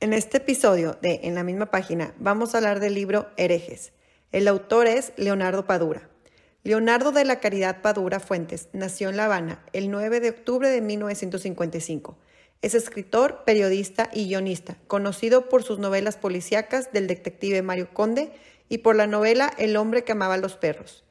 En este episodio de En la misma página vamos a hablar del libro Herejes. El autor es Leonardo Padura. Leonardo de la Caridad Padura Fuentes nació en La Habana el 9 de octubre de 1955. Es escritor, periodista y guionista, conocido por sus novelas policíacas del detective Mario Conde y por la novela El hombre que amaba a los perros.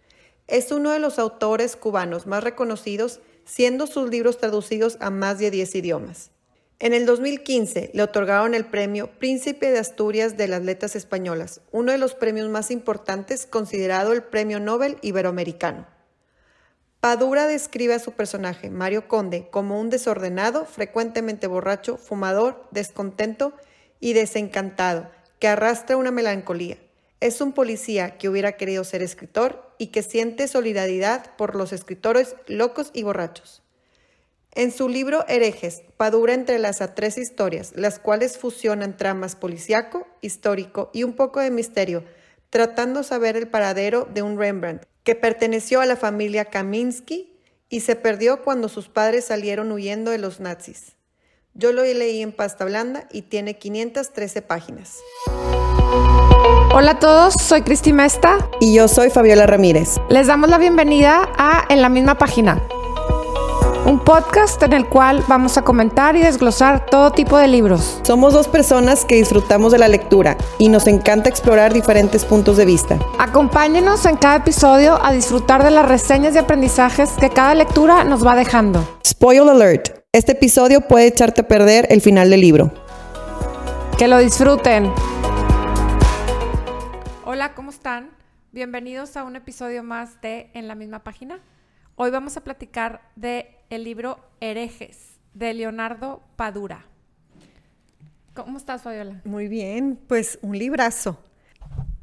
Es uno de los autores cubanos más reconocidos, siendo sus libros traducidos a más de 10 idiomas. En el 2015 le otorgaron el premio Príncipe de Asturias de las Letras Españolas, uno de los premios más importantes considerado el Premio Nobel Iberoamericano. Padura describe a su personaje, Mario Conde, como un desordenado, frecuentemente borracho, fumador, descontento y desencantado, que arrastra una melancolía. Es un policía que hubiera querido ser escritor y que siente solidaridad por los escritores locos y borrachos. En su libro Herejes, Padura entrelaza tres historias, las cuales fusionan tramas policiaco, histórico y un poco de misterio, tratando de saber el paradero de un Rembrandt que perteneció a la familia Kaminsky y se perdió cuando sus padres salieron huyendo de los nazis. Yo lo leí en pasta blanda y tiene 513 páginas. Hola a todos, soy Cristi Mesta. Y yo soy Fabiola Ramírez. Les damos la bienvenida a En la misma página un podcast en el cual vamos a comentar y desglosar todo tipo de libros. Somos dos personas que disfrutamos de la lectura y nos encanta explorar diferentes puntos de vista. Acompáñenos en cada episodio a disfrutar de las reseñas y aprendizajes que cada lectura nos va dejando. Spoil alert. Este episodio puede echarte a perder el final del libro. Que lo disfruten. Hola, ¿cómo están? Bienvenidos a un episodio más de En la misma página. Hoy vamos a platicar de el libro Herejes de Leonardo Padura. ¿Cómo estás, Fabiola? Muy bien, pues un librazo.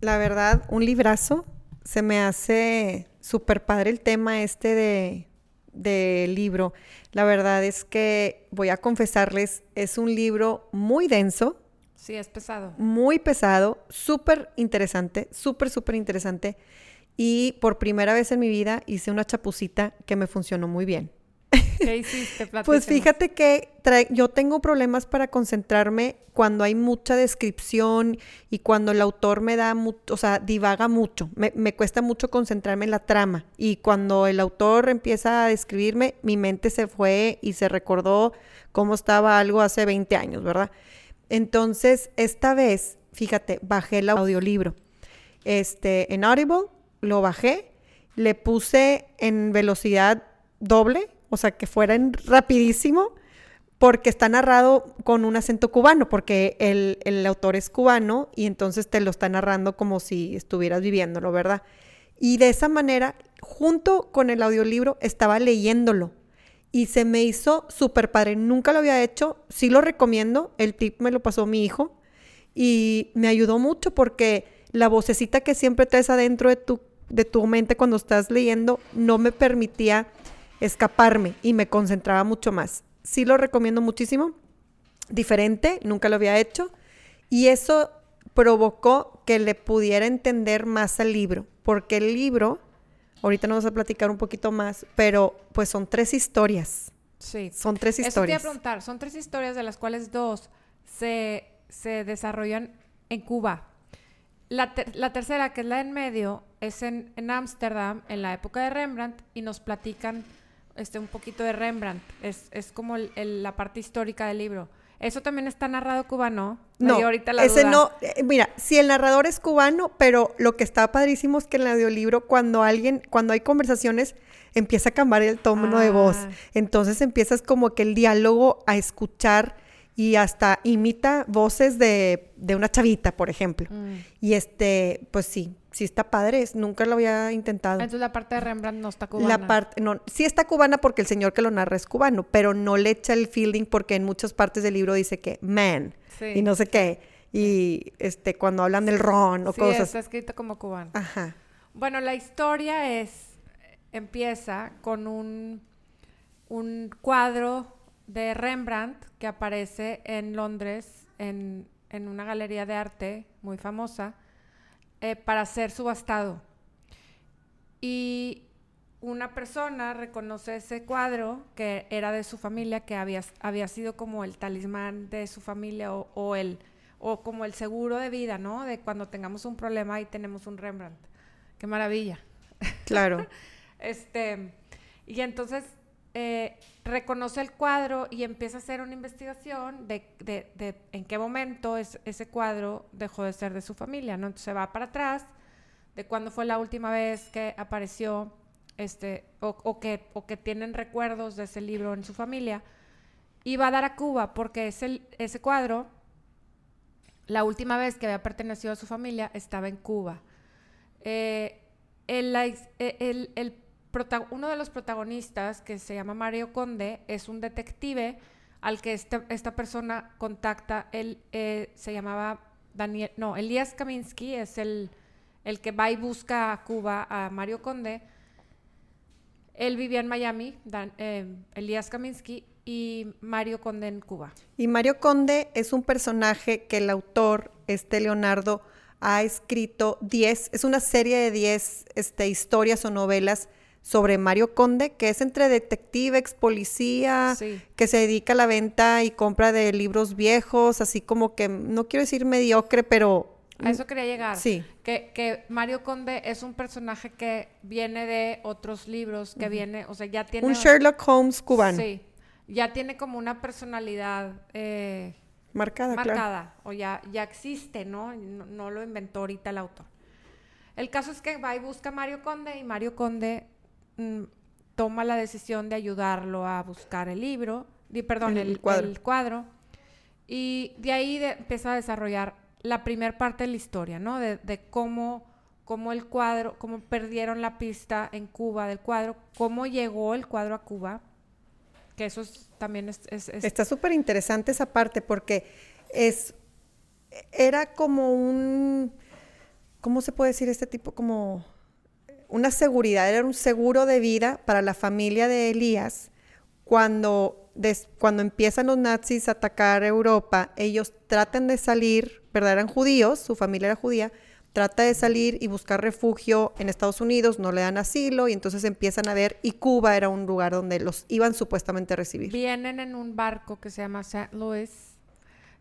La verdad, un librazo. Se me hace súper padre el tema este de, de libro. La verdad es que voy a confesarles, es un libro muy denso. Sí, es pesado. Muy pesado, súper interesante, súper, súper interesante. Y por primera vez en mi vida hice una chapucita que me funcionó muy bien. ¿Qué hiciste? pues fíjate que yo tengo problemas para concentrarme cuando hay mucha descripción y cuando el autor me da, o sea, divaga mucho. Me, me, cuesta mucho concentrarme en la trama. Y cuando el autor empieza a describirme, mi mente se fue y se recordó cómo estaba algo hace 20 años, ¿verdad? Entonces, esta vez, fíjate, bajé el audiolibro. Este, en Audible, lo bajé, le puse en velocidad doble o sea, que fuera rapidísimo, porque está narrado con un acento cubano, porque el, autor es cubano y entonces te lo está narrando como si estuvieras viviéndolo, ¿verdad? Y de esa manera, junto con el audiolibro, estaba leyéndolo. Y se me hizo súper padre. Nunca lo había hecho. Sí lo recomiendo. El tip me lo pasó mi hijo. Y me ayudó mucho porque la vocecita que siempre traes adentro de tu, de tu mente cuando estás leyendo no me permitía escaparme y me concentraba mucho más. Sí lo recomiendo muchísimo. Diferente, nunca lo había hecho. Y eso provocó que le pudiera entender más al libro, porque el libro, ahorita nos vamos a platicar un poquito más, pero pues son tres historias. Sí. Son tres historias. Eso te preguntar, son tres historias de las cuales dos se, desarrollan en Cuba. La, la, tercera, que es la en medio, es en Ámsterdam, en, en la época de Rembrandt, y nos platican este, un poquito de Rembrandt. Es, es como la parte histórica del libro. Eso también está narrado cubano. no, ahorita la ese no. Eh, mira, si el narrador es cubano, pero lo que está padrísimo es que en el audiolibro, cuando alguien, cuando hay conversaciones, empieza a cambiar el tono de voz. Ah. Entonces empiezas como que el diálogo a escuchar y hasta imita voces de, de una chavita, por ejemplo. Mm. Y este, pues sí, sí está padre, nunca lo había intentado. Entonces la parte de Rembrandt no está cubana. La parte, no, sí está cubana porque el señor que lo narra es cubano, pero no le echa el feeling porque en muchas partes del libro dice que man y no sé qué. Y este, cuando hablan del ron o sí, cosas. está escrito como cubano. Ajá. Bueno, la historia es, empieza con un, un cuadro de Rembrandt que aparece en Londres en, en una galería de arte muy famosa eh, para ser subastado. Y una persona reconoce ese cuadro que era de su familia, que había, había sido como el talismán de su familia o, el, o como el seguro de vida, ¿no? De cuando tengamos un problema y tenemos un Rembrandt. Qué maravilla. Claro. este, y entonces eh, reconoce el cuadro y empieza a hacer una investigación de, de, en qué momento es, ese cuadro dejó de ser de su familia, ¿no? Entonces va para atrás de cuándo fue la última vez que apareció este, o, que, o que tienen recuerdos de ese libro en su familia, y va a dar a Cuba porque ese, ese cuadro, la última vez que había pertenecido a su familia, estaba en Cuba. Eh, el, el, el, uno de los protagonistas, que se llama Mario Conde, es un detective al que este, esta persona contacta. Él eh, se llamaba Daniel, no, Elías Kaminsky es el, el que va y busca a Cuba a Mario Conde él vivía en Miami, eh, Elías Kaminsky, y Mario Conde en Cuba. Y Mario Conde es un personaje que el autor, este Leonardo, ha escrito 10, es una serie de 10 este, historias o novelas sobre Mario Conde, que es entre detective, ex policía, que se dedica a la venta y compra de libros viejos, así como que, no quiero decir mediocre, pero a eso quería llegar. Sí. Que, que, Mario Conde es un personaje que viene de otros libros, que viene, o sea, ya tiene... Un Sherlock Holmes cubano. Sí. Ya tiene como una personalidad... Eh, marcada, marcada o ya, ya existe, ¿no? ¿no? lo inventó ahorita el autor. El caso es que va y busca a Mario Conde y Mario Conde mm, toma la decisión de ayudarlo a buscar el libro, perdón, el, cuadro. el, cuadro. Y de ahí empieza a desarrollar la primera parte de la historia, ¿no? De, cómo, cómo, el cuadro, cómo perdieron la pista en Cuba del cuadro, cómo llegó el cuadro a Cuba, que eso también es... Está súper interesante esa parte porque es, era como un, ¿cómo se puede decir este tipo? Como una seguridad, era un seguro de vida para la familia de Elías cuando, cuando empiezan los nazis a atacar Europa, ellos tratan de salir ¿verdad? Eran judíos, su familia era judía, trata de salir y buscar refugio en Estados Unidos, no le dan asilo y entonces empiezan a ver y Cuba era un lugar donde los iban supuestamente a recibir. Vienen en un barco que se llama St. Louis,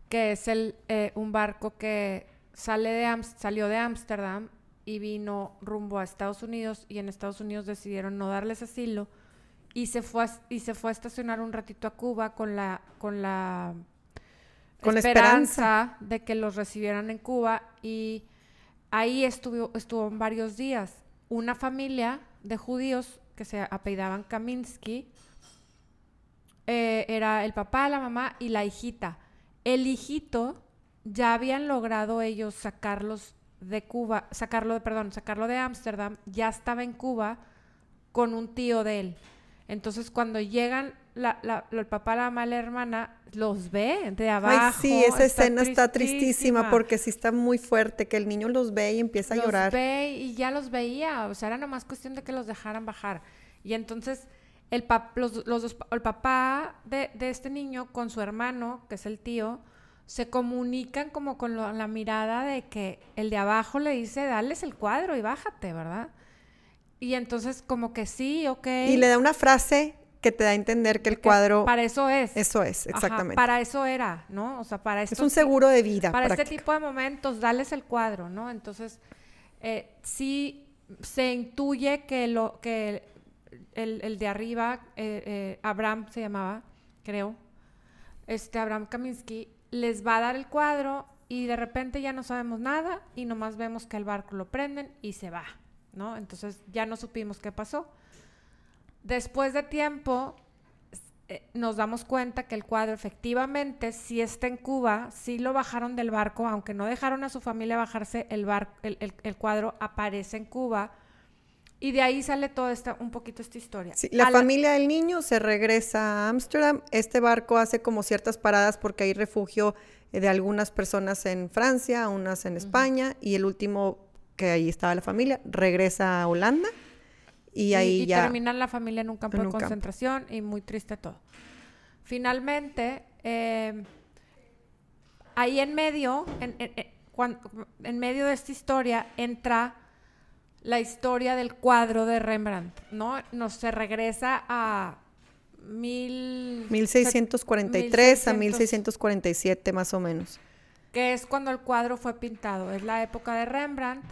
que es el, eh, un barco que sale de salió de Ámsterdam y vino rumbo a Estados Unidos y en Estados Unidos decidieron no darles asilo y se fue a, y se fue a estacionar un ratito a Cuba con la con la con esperanza, de que los recibieran en Cuba y ahí estuvo, estuvo varios días. Una familia de judíos que se apellidaban Kaminsky, eh, era el papá, la mamá y la hijita. El hijito ya habían logrado ellos sacarlos de Cuba, sacarlo de, perdón, sacarlo de Ámsterdam, ya estaba en Cuba con un tío de él. Entonces cuando llegan la, la, el papá, la mamá, la hermana los ve de abajo. Ay, sí, esa escena está tristísima porque sí está muy fuerte, que el niño los ve y empieza a llorar. Los ve y ya los veía, o sea, era nomás cuestión de que los dejaran bajar. Y entonces el, pap los, los el papá de, de, este niño con su hermano, que es el tío, se comunican como con la mirada de que el de abajo le dice, dales el cuadro y bájate, ¿verdad? Y entonces como que sí, ok. Y le da una frase que te da a entender que el cuadro... Para eso es. Eso es, exactamente. para eso era, ¿no? O sea, para esto... Es un seguro de vida. Para este tipo de momentos, dales el cuadro, ¿no? Entonces, eh, sí se intuye que, lo, que el, de arriba, eh, eh, Abraham se llamaba, creo, este Abraham Kaminsky, les va a dar el cuadro y de repente ya no sabemos nada y nomás vemos que el barco lo prenden y se va, ¿no? Entonces ya no supimos qué pasó. Después de tiempo, eh, nos damos cuenta que el cuadro efectivamente sí está en Cuba, sí lo bajaron del barco, aunque no dejaron a su familia bajarse, el, el, cuadro aparece en Cuba. Y de ahí sale toda esta, un poquito esta historia. la familia del niño se regresa a Ámsterdam. Este barco hace como ciertas paradas porque hay refugio eh, de algunas personas en Francia, unas en España, y el último, que ahí estaba la familia, regresa a Holanda y ahí y, ya... terminan la familia en un campo de concentración y muy triste todo. Finalmente, em, ahí en medio, en, en, medio de esta historia, entra la historia del cuadro de Rembrandt, ¿no? Nos se regresa a mil... 1643 a 1647 más o menos. que es cuando el cuadro fue pintado. Es la época de Rembrandt,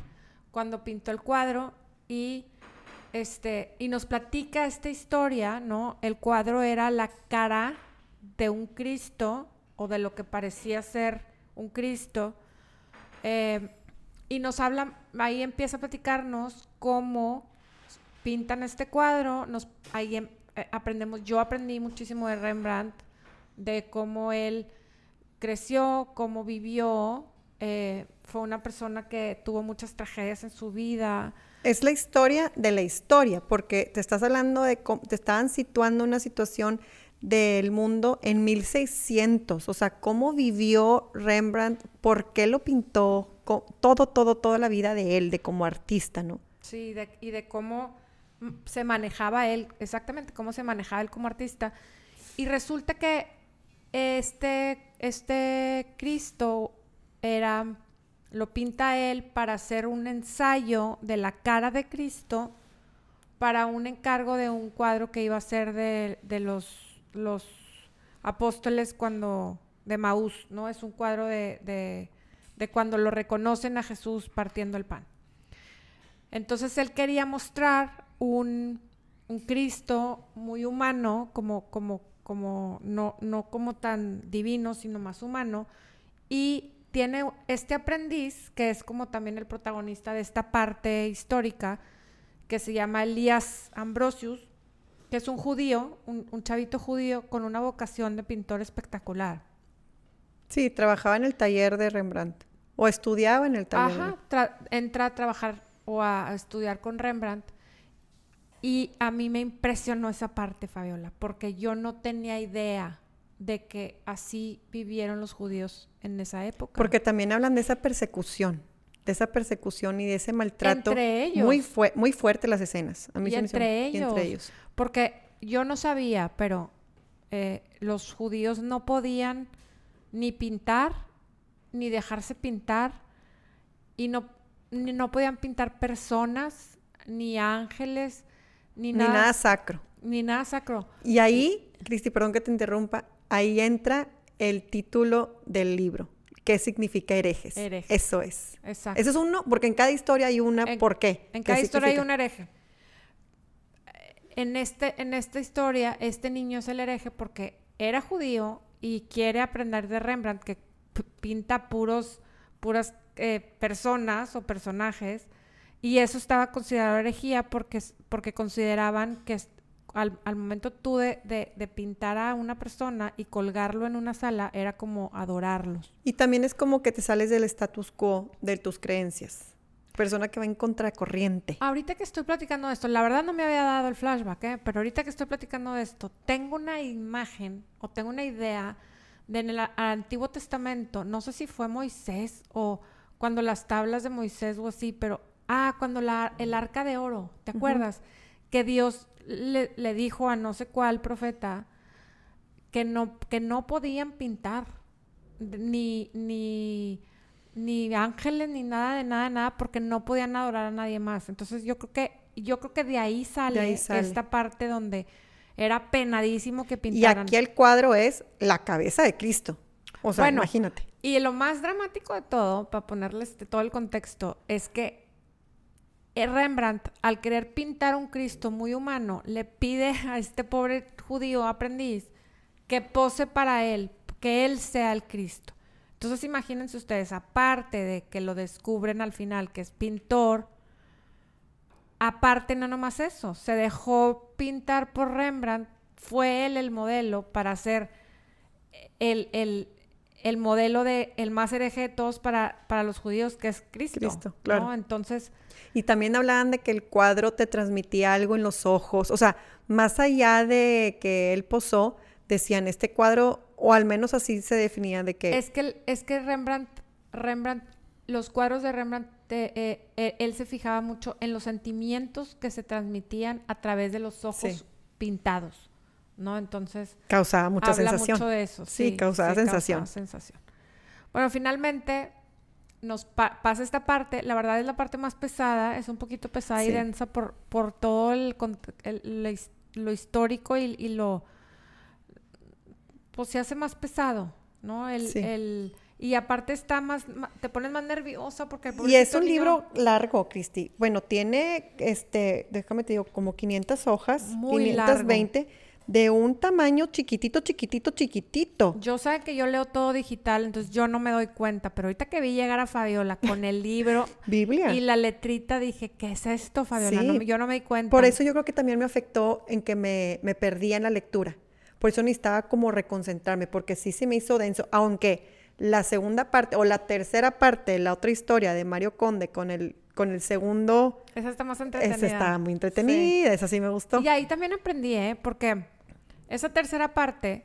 cuando pintó el cuadro y este y nos platica esta historia, ¿no? El cuadro era la cara de un Cristo o de lo que parecía ser un Cristo. Eh, y nos habla, ahí empieza a platicarnos cómo pintan este cuadro, nos, ahí em, eh, aprendemos, yo aprendí muchísimo de Rembrandt, de cómo él creció, cómo vivió, eh, fue una persona que tuvo muchas tragedias en su vida. Es la historia de la historia, porque te estás hablando de, te estaban situando una situación del mundo en 1600, o sea, cómo vivió Rembrandt, por qué lo pintó, todo, todo, toda la vida de él, de como artista, ¿no? Sí, y de cómo se manejaba él, exactamente cómo se manejaba él como artista. Y resulta que este, este Cristo era, lo pinta él para hacer un ensayo de la cara de Cristo para un encargo de un cuadro que iba a ser de, los, los apóstoles cuando, de Maús, ¿no? Es un cuadro de, de cuando lo reconocen a Jesús partiendo el pan. Entonces él quería mostrar un, un Cristo muy humano, como, como, como no, no como tan divino, sino más humano, y tiene este aprendiz, que es como también el protagonista de esta parte histórica, que se llama Elías Ambrosius, que es un judío, un, chavito judío con una vocación de pintor espectacular. Sí, trabajaba en el taller de Rembrandt, o estudiaba en el taller. Ajá, entra a trabajar o a, estudiar con Rembrandt. Y a mí me impresionó esa parte, Fabiola, porque yo no tenía idea de que así vivieron los judíos en esa época. Porque también hablan de esa persecución, de esa persecución y de ese maltrato. Entre ellos. Muy, muy fuerte las escenas. A mí entre, ellos, entre ellos. Porque yo no sabía, pero eh, los judíos no podían ni pintar, ni dejarse pintar, y no, no podían pintar personas, ni ángeles, ni, nada, sacro. Ni nada sacro. Y ahí, Cristi, perdón que te interrumpa, ahí entra el título del libro. ¿Qué significa herejes? Eso es. Exacto. Eso es uno, porque en cada historia hay una por qué. En cada historia hay un hereje. En, este, en esta historia, este niño es el hereje porque era judío y quiere aprender de Rembrandt, que pinta puros, puras eh, personas o personajes, y eso estaba considerado herejía porque, porque consideraban que al, momento tú de, de, pintar a una persona y colgarlo en una sala era como adorarlos. Y también es como que te sales del status quo de tus creencias. Persona que va en contracorriente. Ahorita que estoy platicando de esto, la verdad no me había dado el flashback, ¿eh? pero ahorita que estoy platicando de esto, tengo una imagen o tengo una idea de en el Antiguo Testamento, no sé si fue Moisés o cuando las tablas de Moisés o así, pero, ah, cuando la, el arca de oro, ¿te acuerdas? Que Dios le, le, dijo a no sé cuál profeta que no, que no podían pintar ni, ni, ni ángeles, ni nada de nada, nada, porque no podían adorar a nadie más. Entonces yo creo que, yo creo que de ahí sale, esta parte donde era penadísimo que pintaran. Y aquí el cuadro es la cabeza de Cristo. O sea, imagínate. Y lo más dramático de todo, para ponerles todo el contexto, es que Rembrandt, al querer pintar un Cristo muy humano, le pide a este pobre judío aprendiz que pose para él, que él sea el Cristo. Entonces imagínense ustedes, aparte de que lo descubren al final, que es pintor, aparte no nomás eso, se dejó pintar por Rembrandt, fue él el modelo para hacer el, el, el modelo de el más hereje de todos para, para los judíos, que es Cristo. Cristo, claro. Entonces. Y también hablaban de que el cuadro te transmitía algo en los ojos. O sea, más allá de que él posó, decían, este cuadro, o al menos así se definía de que. Es que, es que Rembrandt, Rembrandt, los cuadros de Rembrandt, eh, eh, él se fijaba mucho en los sentimientos que se transmitían a través de los ojos pintados. ¿no? Entonces... Causaba mucha habla sensación. mucho de eso. Sí, causaba sensación. sensación. Bueno, finalmente nos pasa esta parte. La verdad es la parte más pesada. Es un poquito pesada y densa por, por todo el, lo histórico y, lo... Pues se hace más pesado, ¿no? El, el, Y aparte está más, te pones más nerviosa porque Y es un libro largo, Cristi. Bueno, tiene, este, déjame te digo, como 500 hojas, Muy 520, de un tamaño chiquitito, chiquitito, chiquitito. Yo sé que yo leo todo digital, entonces yo no me doy cuenta, pero ahorita que vi llegar a Fabiola con el libro Biblia. y la letrita dije, ¿qué es esto, Fabiola? No Sí. me- yo no me di cuenta. Por eso yo creo que también me afectó en que me, me perdía en la lectura. Por eso necesitaba como reconcentrarme, porque sí se me hizo denso, aunque la segunda parte o la tercera parte de la otra historia de Mario Conde con el, con el segundo, Esa está más entretenida. esa estaba muy entretenida, esa sí me gustó. Y ahí también aprendí, ¿eh? Porque esa tercera parte,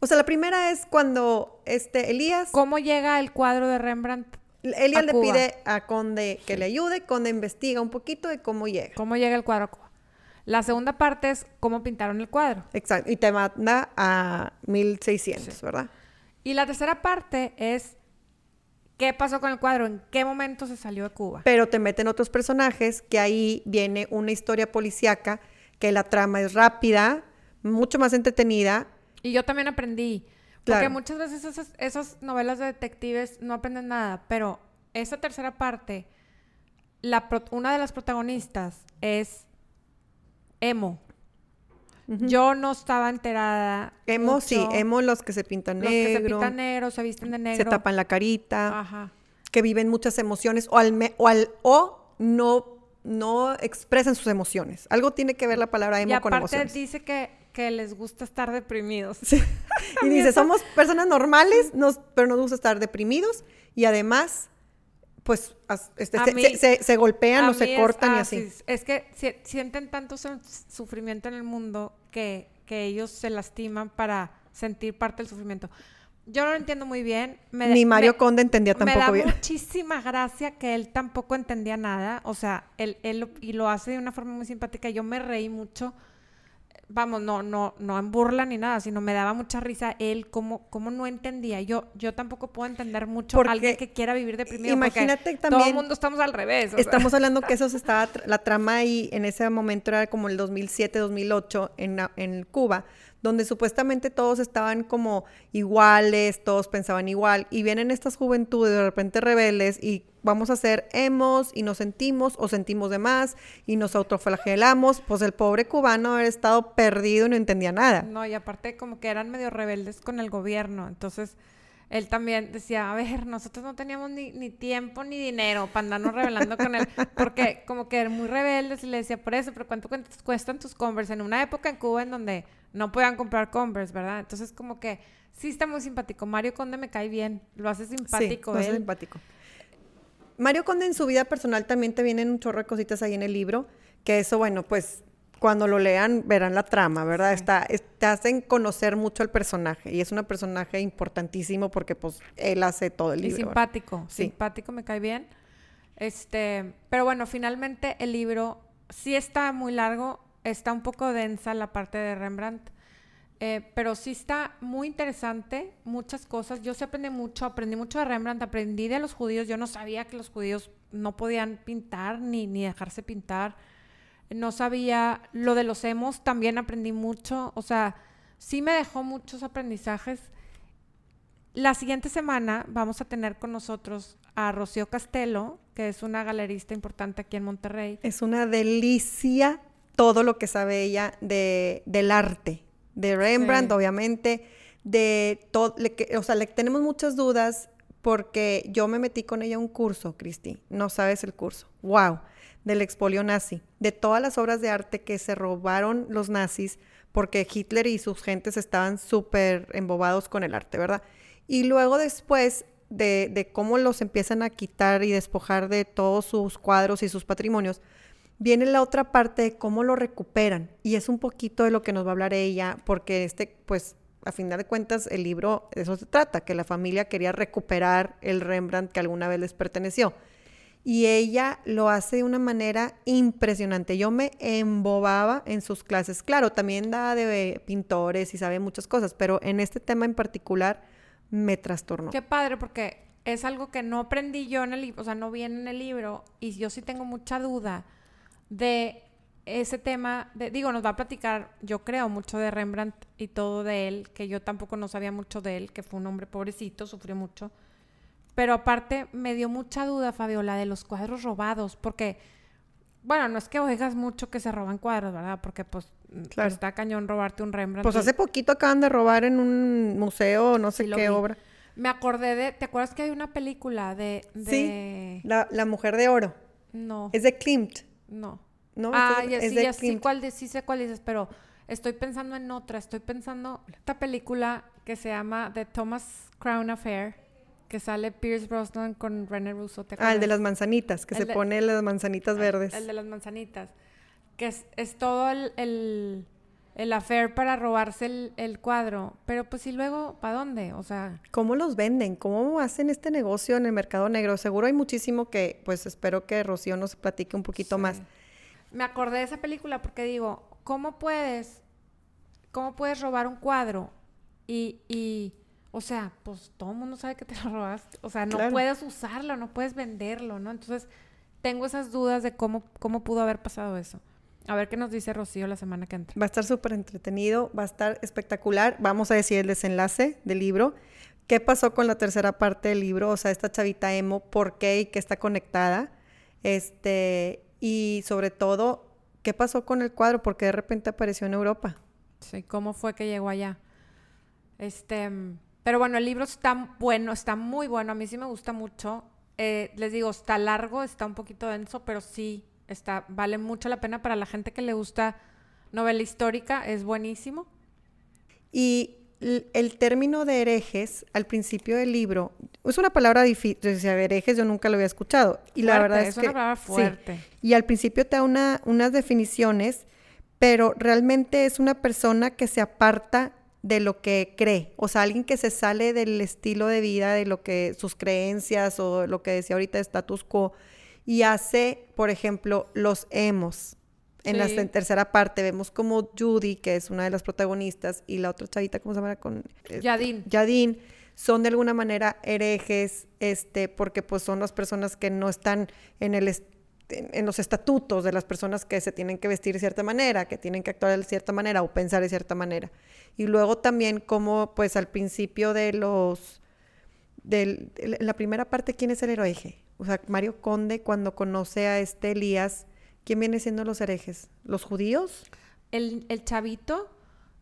O sea, la primera es cuando este Elías, ¿cómo llega el cuadro de Rembrandt? Elías a le Cuba? pide a Conde que le ayude, Conde investiga un poquito de cómo llega. ¿Cómo llega el cuadro a Cuba? La segunda parte es cómo pintaron el cuadro. Exacto, y te manda a 1600, ¿verdad? Y la tercera parte es qué pasó con el cuadro, en qué momento se salió de Cuba. Pero te meten otros personajes que ahí viene una historia policíaca que la trama es rápida, mucho más entretenida. Y yo también aprendí. Porque Claro. muchas veces esas, esas novelas de detectives no aprenden nada, pero esa tercera parte, la pro- una de las protagonistas es Emo. Yo no estaba enterada. Emo, sí, mucho. emo los que se pintan Los que se negro, pintan negro, se visten de se negro. tapan la carita, Ajá. que viven muchas emociones o al me- o al o no no expresan sus emociones. Algo tiene que ver la palabra Y emo con aparte emociones. dice que, que les gusta estar deprimidos. Sí. Y dice, somos personas normales, nos, pero nos gusta estar deprimidos y además, pues, este, se, mí- se- se- se golpean o se es cortan y así. Es que si- sienten tanto su- sufrimiento en el mundo que, que ellos se lastiman para sentir parte del sufrimiento. Yo no lo entiendo muy bien. Me, Ni Mario me- Conde entendía Me da tampoco bien. muchísima gracia que él tampoco entendía nada. O sea, él, él y lo hace de una forma muy simpática. Yo me reí mucho. Vamos, no, no, no en burla ni nada, sino me daba mucha risa él cómo, cómo no entendía. Yo, yo tampoco puedo entender mucho Porque a alguien que quiera vivir deprimido. imagínate porque todo también- el mundo estamos al revés. o sea. Estamos hablando que eso se estaba, tra- la trama ahí en ese momento era como el 2007, 2008 en, en Cuba, donde supuestamente todos estaban como iguales, todos pensaban igual, y vienen estas juventudes de repente rebeldes y vamos a ser emos y nos sentimos o sentimos de más y nos autoflagelamos, pues el pobre cubano haber estado perdido y no entendía nada. No, y aparte como que eran medio rebeldes con el gobierno. Entonces, él también decía, a ver, nosotros no teníamos ni, ni tiempo ni dinero para andarnos rebelando con él. Porque como que eran muy rebeldes y le decía, por eso, pero ¿cuánto cuestan tus Converse? En una época en Cuba en donde no podían comprar Converse, ¿verdad? Entonces como que sí está muy simpático. Mario Conde me cae bien, lo hace simpático Sí, es él. simpático. Mario Conde en su vida personal también te vienen un chorro de cositas ahí en el libro, que eso, bueno, pues cuando lo lean verán la trama, ¿verdad? Sí. Está, es- te hacen conocer mucho al personaje y es un personaje importantísimo porque pues él hace todo el Y libro. ¿verdad? simpático, Sí. simpático, me cae bien. Este, pero bueno, finalmente el libro sí está muy largo, está un poco densa la parte de Rembrandt, eh, pero sí está muy interesante, muchas cosas. Yo sí aprendí mucho, aprendí mucho de Rembrandt, aprendí de los judíos. Yo no sabía que los judíos no podían pintar ni, ni dejarse pintar. No sabía lo de los emos, también aprendí mucho. O sea, sí me dejó muchos aprendizajes. La siguiente semana vamos a tener con nosotros a Rocío Castelo, que es una galerista importante aquí en Monterrey. Es una delicia todo lo que sabe ella de, del arte, de Rembrandt, Sí. obviamente, de todo, o sea, le tenemos muchas dudas porque yo me metí con ella a un curso, Cristi, no sabes el curso, wow, del expolio nazi, de todas las obras de arte que se robaron los nazis porque Hitler y sus gentes estaban súper embobados con el arte, ¿verdad? Y luego después de, de cómo los empiezan a quitar y despojar de todos sus cuadros y sus patrimonios, viene la otra parte de cómo lo recuperan. Y es un poquito de lo que nos va a hablar ella, porque este, pues, a final de cuentas, el libro de eso se trata, que la familia quería recuperar el Rembrandt que alguna vez les perteneció. Y ella lo hace de una manera impresionante. Yo me embobaba en sus clases. Claro, también da de pintores y sabe muchas cosas, pero en este tema en particular me trastornó. Qué padre, porque es algo que no aprendí yo en el libro, o sea, no viene en el libro, y yo sí tengo mucha duda de ese tema, de, digo, nos va a platicar, yo creo, mucho de Rembrandt y todo de él, que yo tampoco no sabía mucho de él, que fue un hombre pobrecito, sufrió mucho. Pero aparte me dio mucha duda, Fabiola, de los cuadros robados, porque, bueno, no es que oigas mucho que se roban cuadros, ¿verdad? Porque pues está cañón robarte un Rembrandt. Pues hace poquito acaban de robar en un museo, no sé qué obra. Me acordé de, ¿te acuerdas que hay una película de... Sí, la, la Mujer de Oro. No. Es de Klimt. No. No, ah, ya, sí, ya sí, cuál sí sé cuál dices, pero estoy pensando en otra. Estoy pensando esta película que se llama The Thomas Crown Affair, que sale Pierce Brosnan con René Russo. ah, el de las manzanitas, que se pone las manzanitas verdes. El de las manzanitas. Que es, es todo el, el, el, affair para robarse el, cuadro. Pero pues y luego, ¿para dónde? O sea... ¿Cómo los venden? ¿Cómo hacen este negocio en el mercado negro? Seguro hay muchísimo que, pues espero que Rocío nos platique un poquito más me acordé de esa película porque digo, ¿cómo puedes, cómo puedes robar un cuadro? Y, y o sea, pues todo el mundo sabe que te lo robaste. O sea, no puedes usarlo, no puedes venderlo, ¿no? Entonces, tengo esas dudas de cómo, cómo pudo haber pasado eso. A ver qué nos dice Rocío la semana que entra. Va a estar súper entretenido, va a estar espectacular. Vamos a decir el desenlace del libro. ¿Qué pasó con la tercera parte del libro? O sea, esta chavita emo, ¿por qué y qué está conectada? Este, y sobre todo, ¿qué pasó con el cuadro? ¿Por qué de repente apareció en Europa? Sí, ¿cómo fue que llegó allá? Este, pero bueno, el libro está bueno, está muy bueno, a mí sí me gusta mucho. Eh, les digo, está largo, está un poquito denso, pero sí, está, vale mucho la pena para la gente que le gusta novela histórica, es buenísimo. Y el término de herejes al principio del libro es una palabra difícil, herejes yo nunca lo había escuchado y la verdad es, es una palabra fuerte. Y al principio te da una, unas definiciones, pero realmente es una persona que se aparta de lo que cree, o sea, alguien que se sale del estilo de vida, de lo que sus creencias o lo que decía ahorita status quo y hace, por ejemplo, los hemos en la tercera parte vemos como Judy, que es una de las protagonistas, y la otra chavita, ¿cómo se llama? Con, este, son de alguna manera herejes, este, porque pues son las personas que no están en el en, los estatutos de las personas que se tienen que vestir de cierta manera, que tienen que actuar de cierta manera o pensar de cierta manera. Y luego también como pues al principio de los de la primera parte, ¿quién es el hereje? O sea, Mario Conde cuando conoce a este Elías, ¿Quién viene siendo los herejes? ¿Los judíos? El, chavito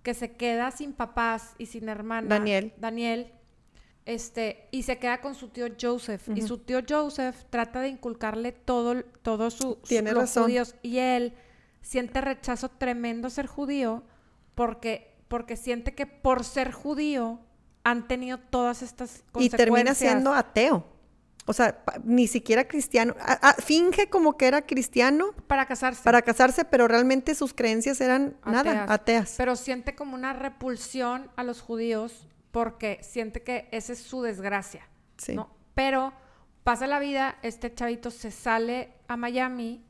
que se queda sin papás y sin hermana. Daniel. Daniel. Este, y se queda con su tío Joseph. Y su tío Joseph trata de inculcarle todo, todo su, Tiene razón. judíos. Y él siente rechazo tremendo ser judío porque, porque siente que por ser judío han tenido todas estas consecuencias. Y termina siendo ateo. O sea, ni siquiera cristiano. finge como que era cristiano. Para casarse. Para casarse, pero realmente sus creencias eran nada, ateas. Pero siente como una repulsión a los judíos porque siente que esa es su desgracia. Sí. ¿no? Pero pasa la vida, este chavito se sale a Miami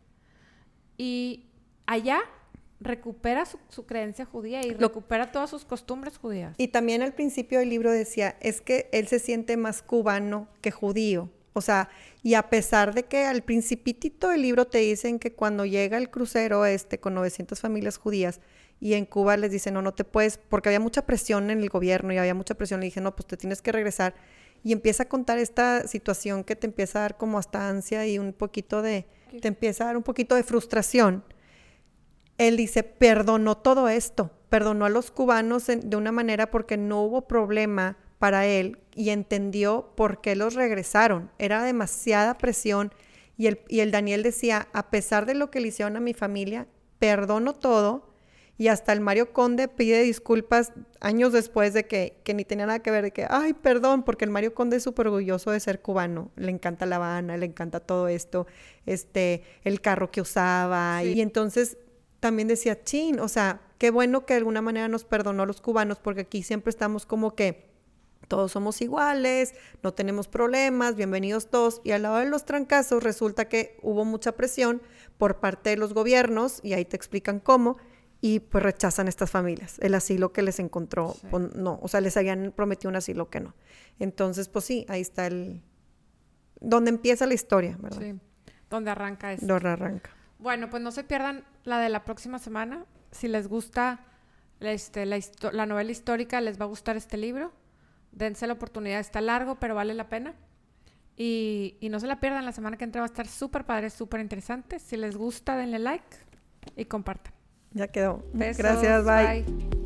y allá recupera su, creencia judía y recupera todas sus costumbres judías. Y también al principio del libro decía, es que él se siente más cubano que judío. O sea, y a pesar de que al principitito del libro te dicen que cuando llega el crucero este con 900 familias judías y en Cuba les dicen, no, no te puedes, porque había mucha presión en el gobierno y había mucha presión, le dije, no, pues te tienes que regresar. Y empieza a contar esta situación que te empieza a dar como hasta ansia y un poquito de, te empieza a dar un poquito de frustración. Él dice, perdonó todo esto, perdonó a los cubanos de una manera porque no hubo problema para él y entendió por qué los regresaron. Era demasiada presión y el, y el Daniel decía, a pesar de lo que le hicieron a mi familia, perdono todo y hasta el Mario Conde pide disculpas años después de que, que ni tenía nada que ver, de que, ay, perdón, porque el Mario Conde es súper orgulloso de ser cubano, le encanta La Habana, le encanta todo esto, este, el carro que usaba, y entonces también decía, chin, o sea, qué bueno que de alguna manera nos perdonó a los cubanos, porque aquí siempre estamos como que todos somos iguales, no tenemos problemas, bienvenidos todos. Y al lado de los trancazos resulta que hubo mucha presión por parte de los gobiernos, y ahí te explican cómo, y pues rechazan estas familias. El asilo que les encontró, pues, no, o sea, les habían prometido un asilo que no. Entonces, pues sí, ahí está el... donde empieza la historia, ¿verdad? Sí, donde arranca eso. Donde arranca. Bueno, pues no se pierdan la de la próxima semana. Si les gusta este, la, la novela histórica, les va a gustar este libro. Dense la oportunidad, está largo, pero vale la pena. Y, y no se la pierdan, la semana que entra va a estar súper padre, súper interesante. Si les gusta, denle like y compartan. Ya quedó. Besos, Gracias, bye. bye.